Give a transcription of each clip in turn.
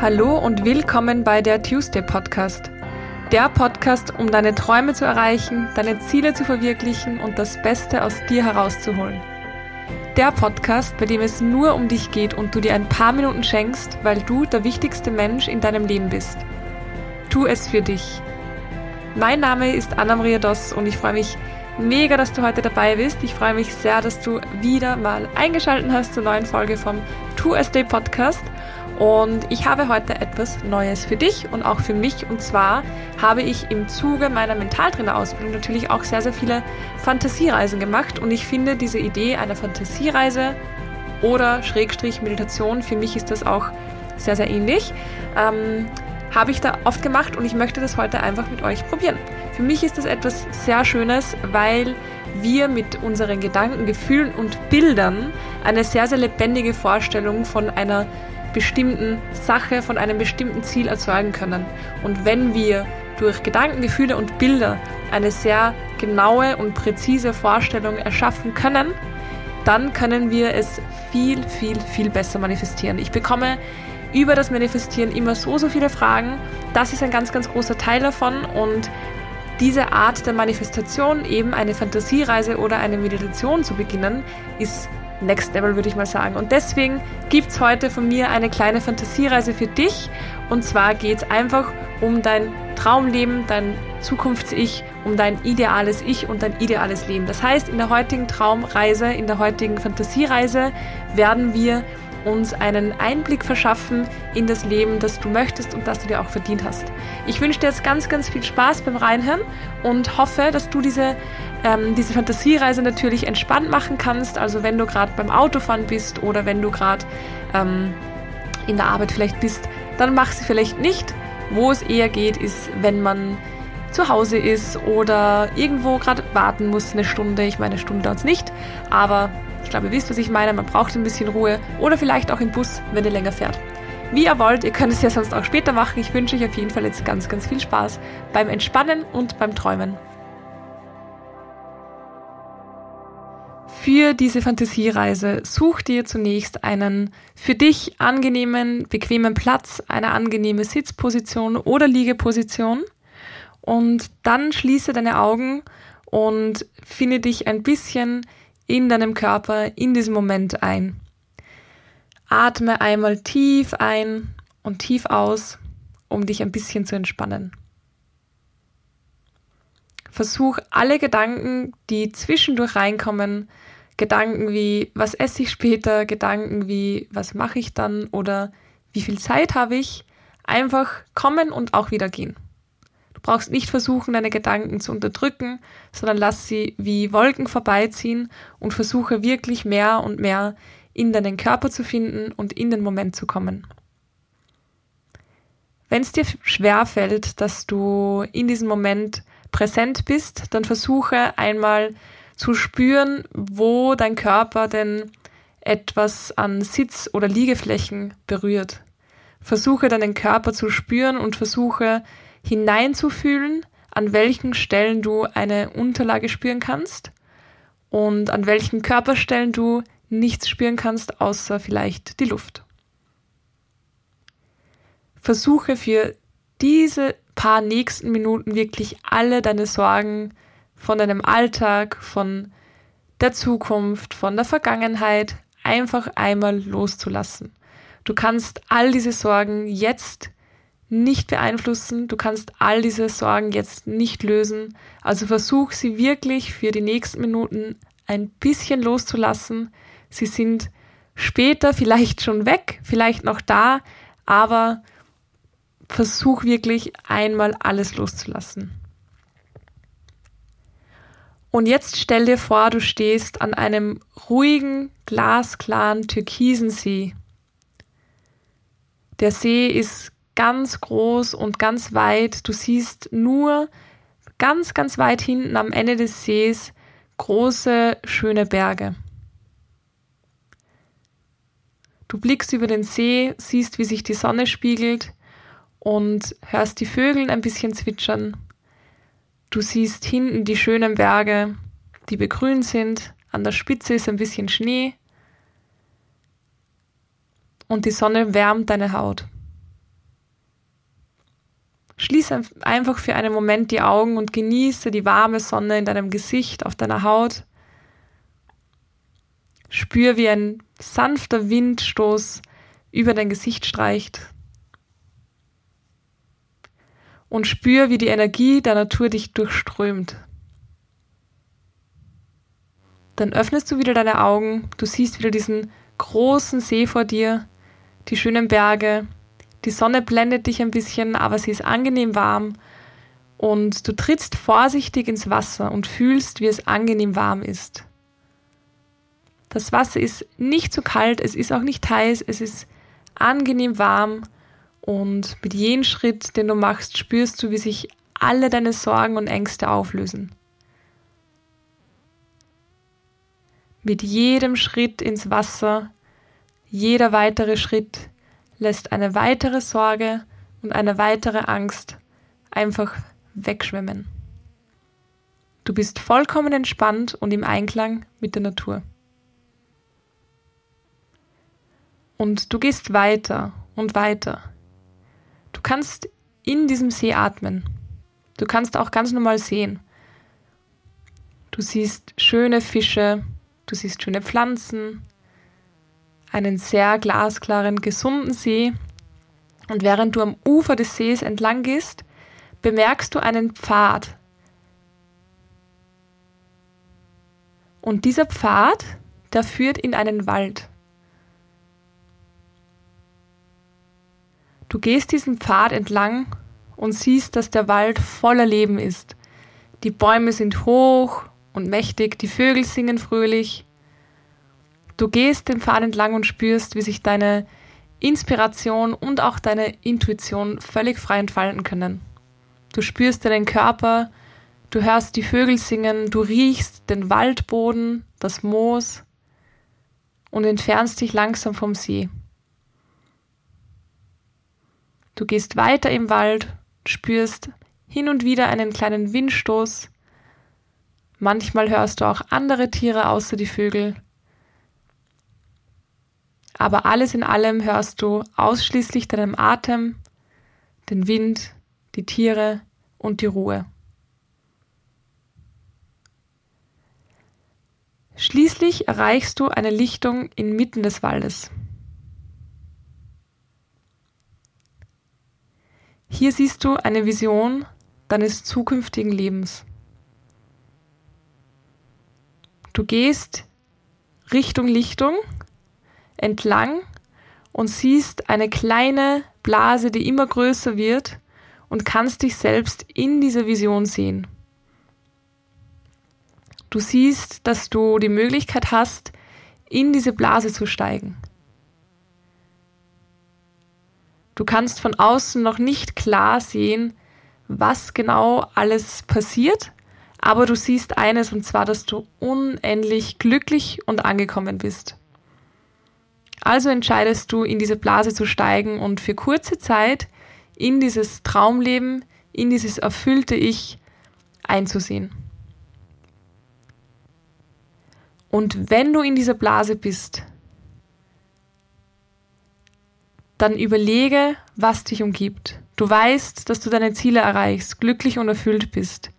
Hallo und willkommen bei der Tuesday Podcast. Der Podcast, um deine Träume zu erreichen, deine Ziele zu verwirklichen und das Beste aus dir herauszuholen. Der Podcast, bei dem es nur um dich geht und du dir ein paar Minuten schenkst, weil du der wichtigste Mensch in deinem Leben bist. Tu es für dich. Mein Name ist Anna-Maria Doss und ich freue mich mega, dass du heute dabei bist. Ich freue mich sehr, dass du wieder mal eingeschaltet hast zur neuen Folge vom 2SD Podcast. Und ich habe heute etwas Neues für dich und auch für mich. Und zwar habe ich im Zuge meiner Mentaltrainerausbildung natürlich auch sehr, sehr viele Fantasiereisen gemacht. Und ich finde diese Idee einer Fantasiereise oder Schrägstrich Meditation, für mich ist das auch sehr, sehr ähnlich. Ähm, habe ich da oft gemacht und ich möchte das heute einfach mit euch probieren. Für mich ist das etwas sehr Schönes, weil wir mit unseren Gedanken, Gefühlen und Bildern eine sehr, sehr lebendige Vorstellung von einer bestimmten Sache, von einem bestimmten Ziel erzeugen können. Und wenn wir durch Gedanken, Gefühle und Bilder eine sehr genaue und präzise Vorstellung erschaffen können, dann können wir es viel, viel, viel besser manifestieren. Ich bekomme über das Manifestieren immer so, so viele Fragen. Das ist ein ganz, ganz großer Teil davon und diese Art der Manifestation, eben eine Fantasiereise oder eine Meditation zu beginnen, ist Next Level, würde ich mal sagen. Und deswegen gibt es heute von mir eine kleine Fantasiereise für dich. Und zwar geht es einfach um dein Traumleben, dein Zukunfts-Ich, um dein ideales Ich und dein ideales Leben. Das heißt, in der heutigen Traumreise, in der heutigen Fantasiereise werden wir uns einen Einblick verschaffen in das Leben, das du möchtest und das du dir auch verdient hast. Ich wünsche dir jetzt ganz, ganz viel Spaß beim Reinhören und hoffe, dass du diese, ähm, diese Fantasiereise natürlich entspannt machen kannst. Also wenn du gerade beim Autofahren bist oder wenn du gerade ähm, in der Arbeit vielleicht bist, dann mach sie vielleicht nicht. Wo es eher geht, ist, wenn man zu Hause ist oder irgendwo gerade warten muss eine Stunde. Ich meine, eine Stunde dauert es nicht, aber ich glaube, ihr wisst, was ich meine. Man braucht ein bisschen Ruhe oder vielleicht auch im Bus, wenn ihr länger fährt. Wie ihr wollt, ihr könnt es ja sonst auch später machen. Ich wünsche euch auf jeden Fall jetzt ganz, ganz viel Spaß beim Entspannen und beim Träumen. Für diese Fantasiereise such dir zunächst einen für dich angenehmen, bequemen Platz, eine angenehme Sitzposition oder Liegeposition und dann schließe deine Augen und finde dich ein bisschen in deinem Körper in diesem Moment ein. Atme einmal tief ein und tief aus, um dich ein bisschen zu entspannen. Versuch alle Gedanken, die zwischendurch reinkommen, Gedanken wie, was esse ich später, Gedanken wie, was mache ich dann oder wie viel Zeit habe ich, einfach kommen und auch wieder gehen. Du brauchst nicht versuchen, deine Gedanken zu unterdrücken, sondern lass sie wie Wolken vorbeiziehen und versuche wirklich mehr und mehr in deinen Körper zu finden und in den Moment zu kommen. Wenn es dir schwer fällt, dass du in diesem Moment präsent bist, dann versuche einmal zu spüren, wo dein Körper denn etwas an Sitz- oder Liegeflächen berührt. Versuche deinen Körper zu spüren und versuche hineinzufühlen, an welchen Stellen du eine Unterlage spüren kannst und an welchen Körperstellen du nichts spüren kannst, außer vielleicht die Luft. Versuche für diese paar nächsten Minuten wirklich alle deine Sorgen von deinem Alltag, von der Zukunft, von der Vergangenheit einfach einmal loszulassen. Du kannst all diese Sorgen jetzt nicht beeinflussen. Du kannst all diese Sorgen jetzt nicht lösen. Also versuch sie wirklich für die nächsten Minuten ein bisschen loszulassen. Sie sind später vielleicht schon weg, vielleicht noch da, aber versuch wirklich einmal alles loszulassen. Und jetzt stell dir vor, du stehst an einem ruhigen, glasklaren, türkisen See. Der See ist ganz groß und ganz weit. Du siehst nur ganz, ganz weit hinten am Ende des Sees große, schöne Berge. Du blickst über den See, siehst, wie sich die Sonne spiegelt und hörst die Vögel ein bisschen zwitschern. Du siehst hinten die schönen Berge, die begrünt sind. An der Spitze ist ein bisschen Schnee. Und die Sonne wärmt deine Haut. Schließ einfach für einen Moment die Augen und genieße die warme Sonne in deinem Gesicht, auf deiner Haut. Spür, wie ein sanfter Windstoß über dein Gesicht streicht. Und spür, wie die Energie der Natur dich durchströmt. Dann öffnest du wieder deine Augen, du siehst wieder diesen großen See vor dir, die schönen Berge, die Sonne blendet dich ein bisschen, aber sie ist angenehm warm und du trittst vorsichtig ins Wasser und fühlst, wie es angenehm warm ist. Das Wasser ist nicht zu kalt, es ist auch nicht heiß, es ist angenehm warm und mit jedem Schritt, den du machst, spürst du, wie sich alle deine Sorgen und Ängste auflösen. Mit jedem Schritt ins Wasser, jeder weitere Schritt lässt eine weitere Sorge und eine weitere Angst einfach wegschwemmen. Du bist vollkommen entspannt und im Einklang mit der Natur. Und du gehst weiter und weiter. Du kannst in diesem See atmen. Du kannst auch ganz normal sehen. Du siehst schöne Fische, du siehst schöne Pflanzen, einen sehr glasklaren, gesunden See. Und während du am Ufer des Sees entlang gehst, bemerkst du einen Pfad. Und dieser Pfad, der führt in einen Wald. Du gehst diesen Pfad entlang und siehst, dass der Wald voller Leben ist. Die Bäume sind hoch und mächtig, die Vögel singen fröhlich. Du gehst den Pfad entlang und spürst, wie sich deine Inspiration und auch deine Intuition völlig frei entfalten können. Du spürst deinen Körper, du hörst die Vögel singen, du riechst den Waldboden, das Moos und entfernst dich langsam vom See. Du gehst weiter im Wald, spürst hin und wieder einen kleinen Windstoß. Manchmal hörst du auch andere Tiere außer die Vögel. Aber alles in allem hörst du ausschließlich deinem Atem, den Wind, die Tiere und die Ruhe. Schließlich erreichst du eine Lichtung inmitten des Waldes. Hier siehst du eine Vision deines zukünftigen Lebens. Du gehst Richtung Lichtung entlang und siehst eine kleine Blase, die immer größer wird und kannst dich selbst in dieser Vision sehen. Du siehst, dass du die Möglichkeit hast, in diese Blase zu steigen. Du kannst von außen noch nicht klar sehen, was genau alles passiert, aber du siehst eines, und zwar, dass du unendlich glücklich und angekommen bist. Also entscheidest du, in diese Blase zu steigen und für kurze Zeit in dieses Traumleben, in dieses erfüllte Ich einzusehen. Und wenn du in dieser Blase bist, dann überlege, was dich umgibt. Du weißt, dass du deine Ziele erreichst, glücklich und erfüllt bist.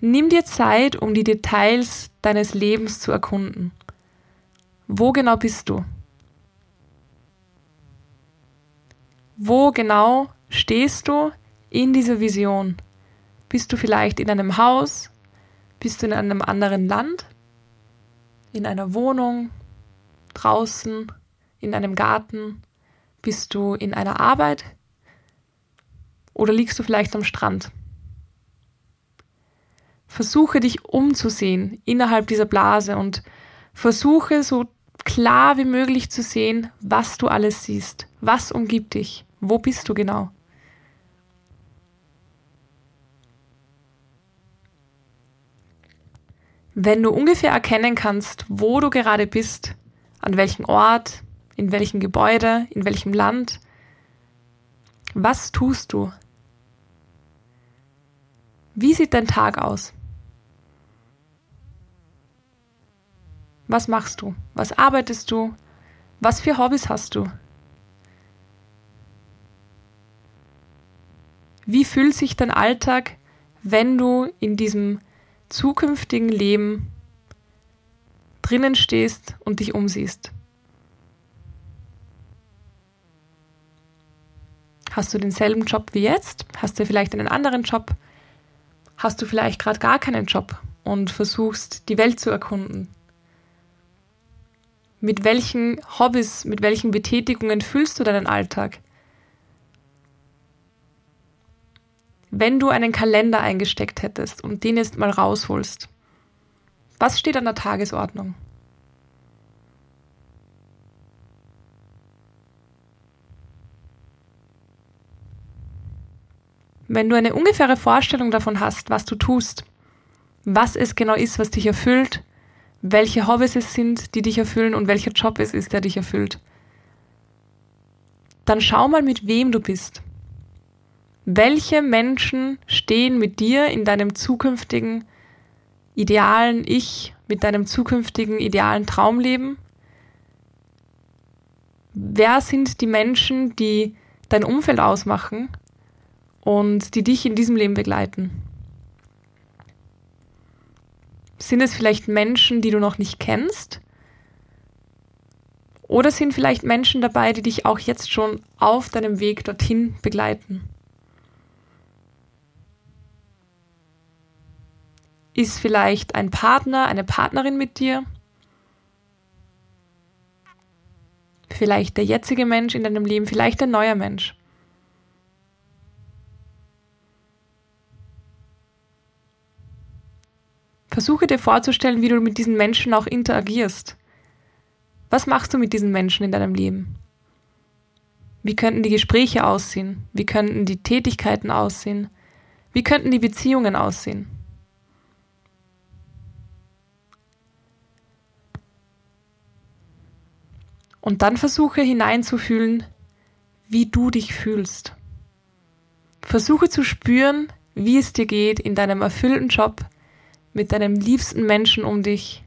Nimm dir Zeit, um die Details deines Lebens zu erkunden. Wo genau bist du? Wo genau stehst du in dieser Vision? Bist du vielleicht in einem Haus? Bist du in einem anderen Land? In einer Wohnung? Draußen? In einem Garten? Bist du in einer Arbeit? Oder liegst du vielleicht am Strand? Versuche dich umzusehen innerhalb dieser Blase und versuche so klar wie möglich zu sehen, was du alles siehst, was umgibt dich, wo bist du genau. Wenn du ungefähr erkennen kannst, wo du gerade bist, an welchem Ort, in welchem Gebäude, in welchem Land? Was tust du? Wie sieht dein Tag aus? Was machst du? Was arbeitest du? Was für Hobbys hast du? Wie fühlt sich dein Alltag, wenn du in diesem zukünftigen Leben drinnen stehst und dich umsiehst? Hast du denselben Job wie jetzt? Hast du vielleicht einen anderen Job? Hast du vielleicht gerade gar keinen Job und versuchst die Welt zu erkunden? Mit welchen Hobbys, mit welchen Betätigungen füllst du deinen Alltag? Wenn du einen Kalender eingesteckt hättest und den jetzt mal rausholst, was steht an der Tagesordnung? Wenn du eine ungefähre Vorstellung davon hast, was du tust, was es genau ist, was dich erfüllt, welche Hobbys es sind, die dich erfüllen und welcher Job es ist, der dich erfüllt, dann schau mal, mit wem du bist. Welche Menschen stehen mit dir in deinem zukünftigen idealen Ich, mit deinem zukünftigen idealen Traumleben? Wer sind die Menschen, die dein Umfeld ausmachen und die dich in diesem Leben begleiten? Sind es vielleicht Menschen, die du noch nicht kennst? Oder sind vielleicht Menschen dabei, die dich auch jetzt schon auf deinem Weg dorthin begleiten? Ist vielleicht ein Partner, eine Partnerin mit dir? Vielleicht der jetzige Mensch in deinem Leben, vielleicht ein neuer Mensch. Versuche dir vorzustellen, wie du mit diesen Menschen auch interagierst. Was machst du mit diesen Menschen in deinem Leben? Wie könnten die Gespräche aussehen? Wie könnten die Tätigkeiten aussehen? Wie könnten die Beziehungen aussehen? Und dann versuche hineinzufühlen, wie du dich fühlst. Versuche zu spüren, wie es dir geht in deinem erfüllten Job, mit deinem liebsten Menschen um dich,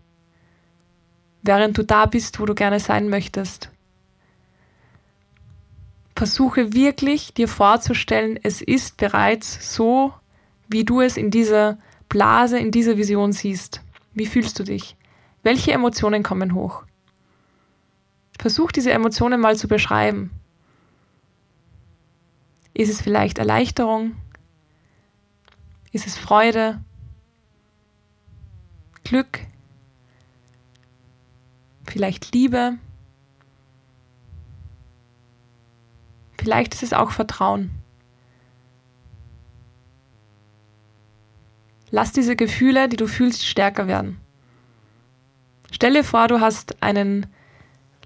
während du da bist, wo du gerne sein möchtest. Versuche wirklich dir vorzustellen, es ist bereits so, wie du es in dieser Blase, in dieser Vision siehst. Wie fühlst du dich? Welche Emotionen kommen hoch? Versuch diese Emotionen mal zu beschreiben. Ist es vielleicht Erleichterung? Ist es Freude? Glück, vielleicht Liebe, vielleicht ist es auch Vertrauen. Lass diese Gefühle, die du fühlst, stärker werden. Stell dir vor, du hast einen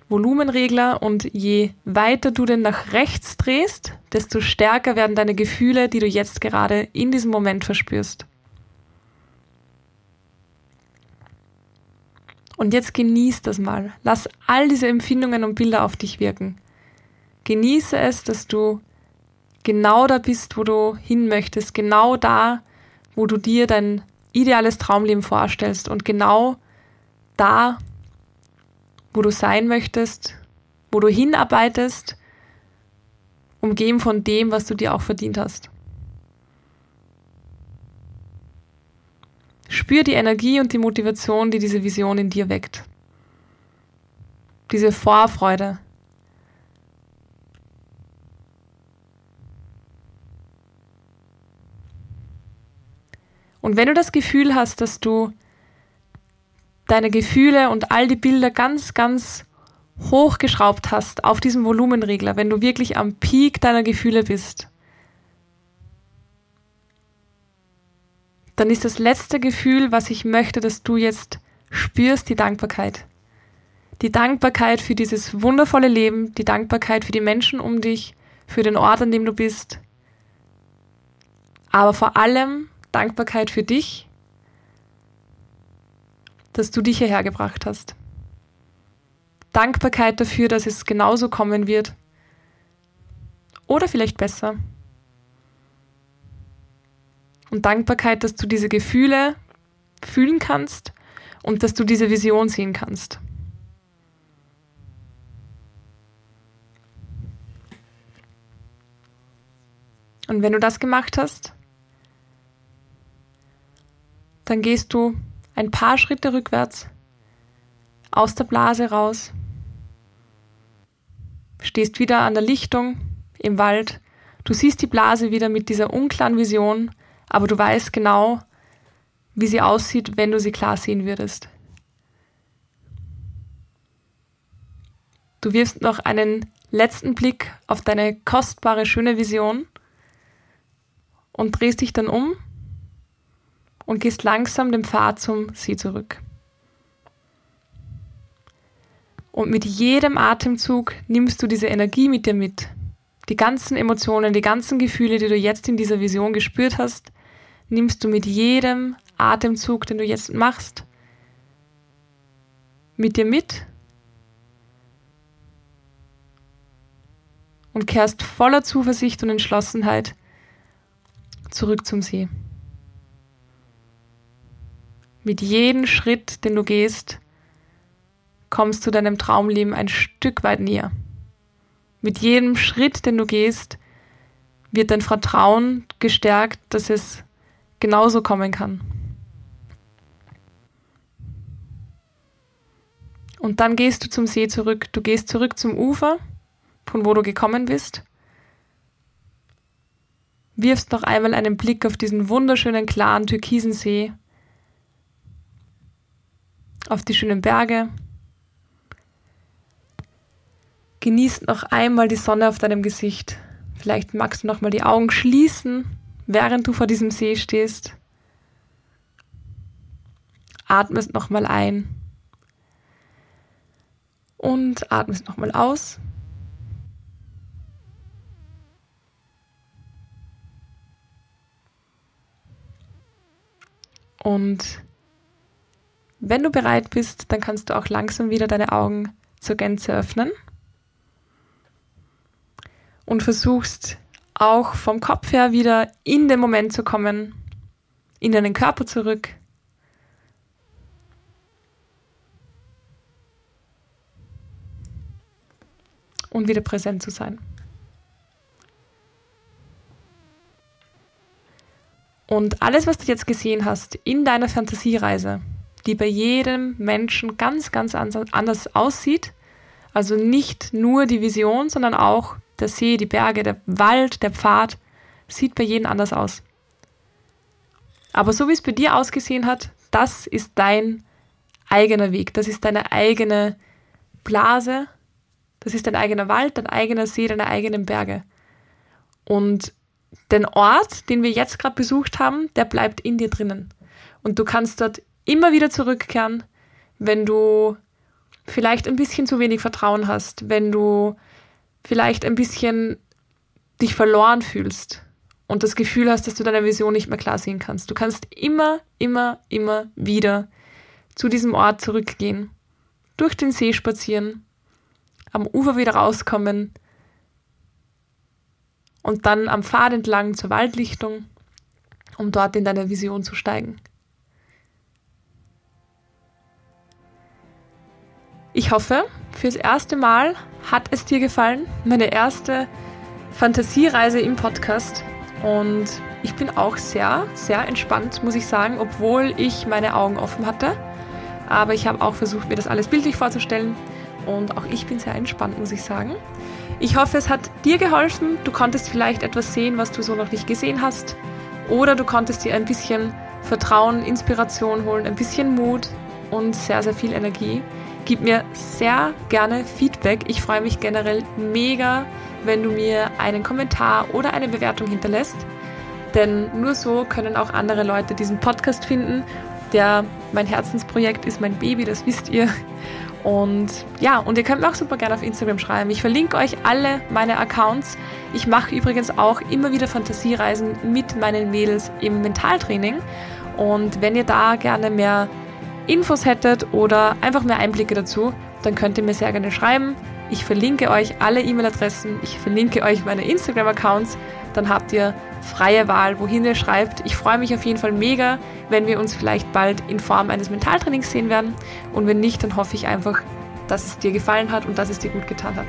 Volumenregler und je weiter du den nach rechts drehst, desto stärker werden deine Gefühle, die du jetzt gerade in diesem Moment verspürst. Und jetzt genieß das mal. Lass all diese Empfindungen und Bilder auf dich wirken. Genieße es, dass du genau da bist, wo du hin möchtest, genau da, wo du dir dein ideales Traumleben vorstellst und genau da, wo du sein möchtest, wo du hinarbeitest, umgeben von dem, was du dir auch verdient hast. Spür die Energie und die Motivation, die diese Vision in dir weckt. Diese Vorfreude. Und wenn du das Gefühl hast, dass du deine Gefühle und all die Bilder ganz, ganz hochgeschraubt hast auf diesem Volumenregler, wenn du wirklich am Peak deiner Gefühle bist, dann ist das letzte Gefühl, was ich möchte, dass du jetzt spürst, die Dankbarkeit. Die Dankbarkeit für dieses wundervolle Leben, die Dankbarkeit für die Menschen um dich, für den Ort, an dem du bist. Aber vor allem Dankbarkeit für dich, dass du dich hierher gebracht hast. Dankbarkeit dafür, dass es genauso kommen wird. Oder vielleicht besser und Dankbarkeit, dass du diese Gefühle fühlen kannst und dass du diese Vision sehen kannst. Und wenn du das gemacht hast, dann gehst du ein paar Schritte rückwärts aus der Blase raus, stehst wieder an der Lichtung im Wald, du siehst die Blase wieder mit dieser unklaren Vision, aber du weißt genau, wie sie aussieht, wenn du sie klar sehen würdest. Du wirfst noch einen letzten Blick auf deine kostbare, schöne Vision und drehst dich dann um und gehst langsam den Pfad zum See zurück. Und mit jedem Atemzug nimmst du diese Energie mit dir mit. Die ganzen Emotionen, die ganzen Gefühle, die du jetzt in dieser Vision gespürt hast, nimmst du mit jedem Atemzug, den du jetzt machst, mit dir mit und kehrst voller Zuversicht und Entschlossenheit zurück zum See. Mit jedem Schritt, den du gehst, kommst du deinem Traumleben ein Stück weit näher. Mit jedem Schritt, den du gehst, wird dein Vertrauen gestärkt, dass es genauso kommen kann. Und dann gehst du zum See zurück. Du gehst zurück zum Ufer, von wo du gekommen bist. Wirfst noch einmal einen Blick auf diesen wunderschönen, klaren, türkisen See. Auf die schönen Berge. Genießt noch einmal die Sonne auf deinem Gesicht. Vielleicht magst du noch mal die Augen schließen, während du vor diesem See stehst. Atmest noch mal ein und atmest nochmal aus. Und wenn du bereit bist, dann kannst du auch langsam wieder deine Augen zur Gänze öffnen und versuchst auch vom Kopf her wieder in den Moment zu kommen, in deinen Körper zurück. und wieder präsent zu sein. Und alles, was du jetzt gesehen hast in deiner Fantasiereise, die bei jedem Menschen ganz, ganz anders aussieht, also nicht nur die Vision, sondern auch der See, die Berge, der Wald, der Pfad, sieht bei jedem anders aus. Aber so wie es bei dir ausgesehen hat, das ist dein eigener Weg, das ist deine eigene Blase, das ist dein eigener Wald, dein eigener See, deine eigenen Berge. Und den Ort, den wir jetzt gerade besucht haben, der bleibt in dir drinnen. Und du kannst dort immer wieder zurückkehren, wenn du vielleicht ein bisschen zu wenig Vertrauen hast, wenn du vielleicht ein bisschen dich verloren fühlst und das Gefühl hast, dass du deine Vision nicht mehr klar sehen kannst. Du kannst immer, immer, immer wieder zu diesem Ort zurückgehen, durch den See spazieren am Ufer wieder rauskommen und dann am Pfad entlang zur Waldlichtung, um dort in deine Vision zu steigen. Ich hoffe, fürs erste Mal hat es dir gefallen, meine erste Fantasiereise im Podcast. Und ich bin auch sehr, sehr entspannt, muss ich sagen, obwohl ich meine Augen offen hatte. Aber ich habe auch versucht, mir das alles bildlich vorzustellen und auch ich bin sehr entspannt, muss ich sagen. Ich hoffe, es hat dir geholfen. Du konntest vielleicht etwas sehen, was du so noch nicht gesehen hast. Oder du konntest dir ein bisschen Vertrauen, Inspiration holen, ein bisschen Mut und sehr, sehr viel Energie. Gib mir sehr gerne Feedback. Ich freue mich generell mega, wenn du mir einen Kommentar oder eine Bewertung hinterlässt. Denn nur so können auch andere Leute diesen Podcast finden. Der mein Herzensprojekt ist mein Baby, das wisst ihr. Und ja, und ihr könnt mir auch super gerne auf Instagram schreiben. Ich verlinke euch alle meine Accounts. Ich mache übrigens auch immer wieder Fantasiereisen mit meinen Mädels im Mentaltraining. Und wenn ihr da gerne mehr Infos hättet oder einfach mehr Einblicke dazu, dann könnt ihr mir sehr gerne schreiben. Ich verlinke euch alle E-Mail-Adressen, ich verlinke euch meine Instagram-Accounts, dann habt ihr freie Wahl, wohin ihr schreibt. Ich freue mich auf jeden Fall mega, wenn wir uns vielleicht bald in Form eines Mentaltrainings sehen werden. Und wenn nicht, dann hoffe ich einfach, dass es dir gefallen hat und dass es dir gut getan hat.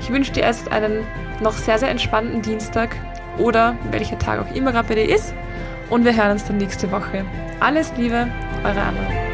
Ich wünsche dir erst einen noch sehr, sehr entspannten Dienstag oder welcher Tag auch immer gerade bei dir ist. Und wir hören uns dann nächste Woche. Alles Liebe, eure Anna.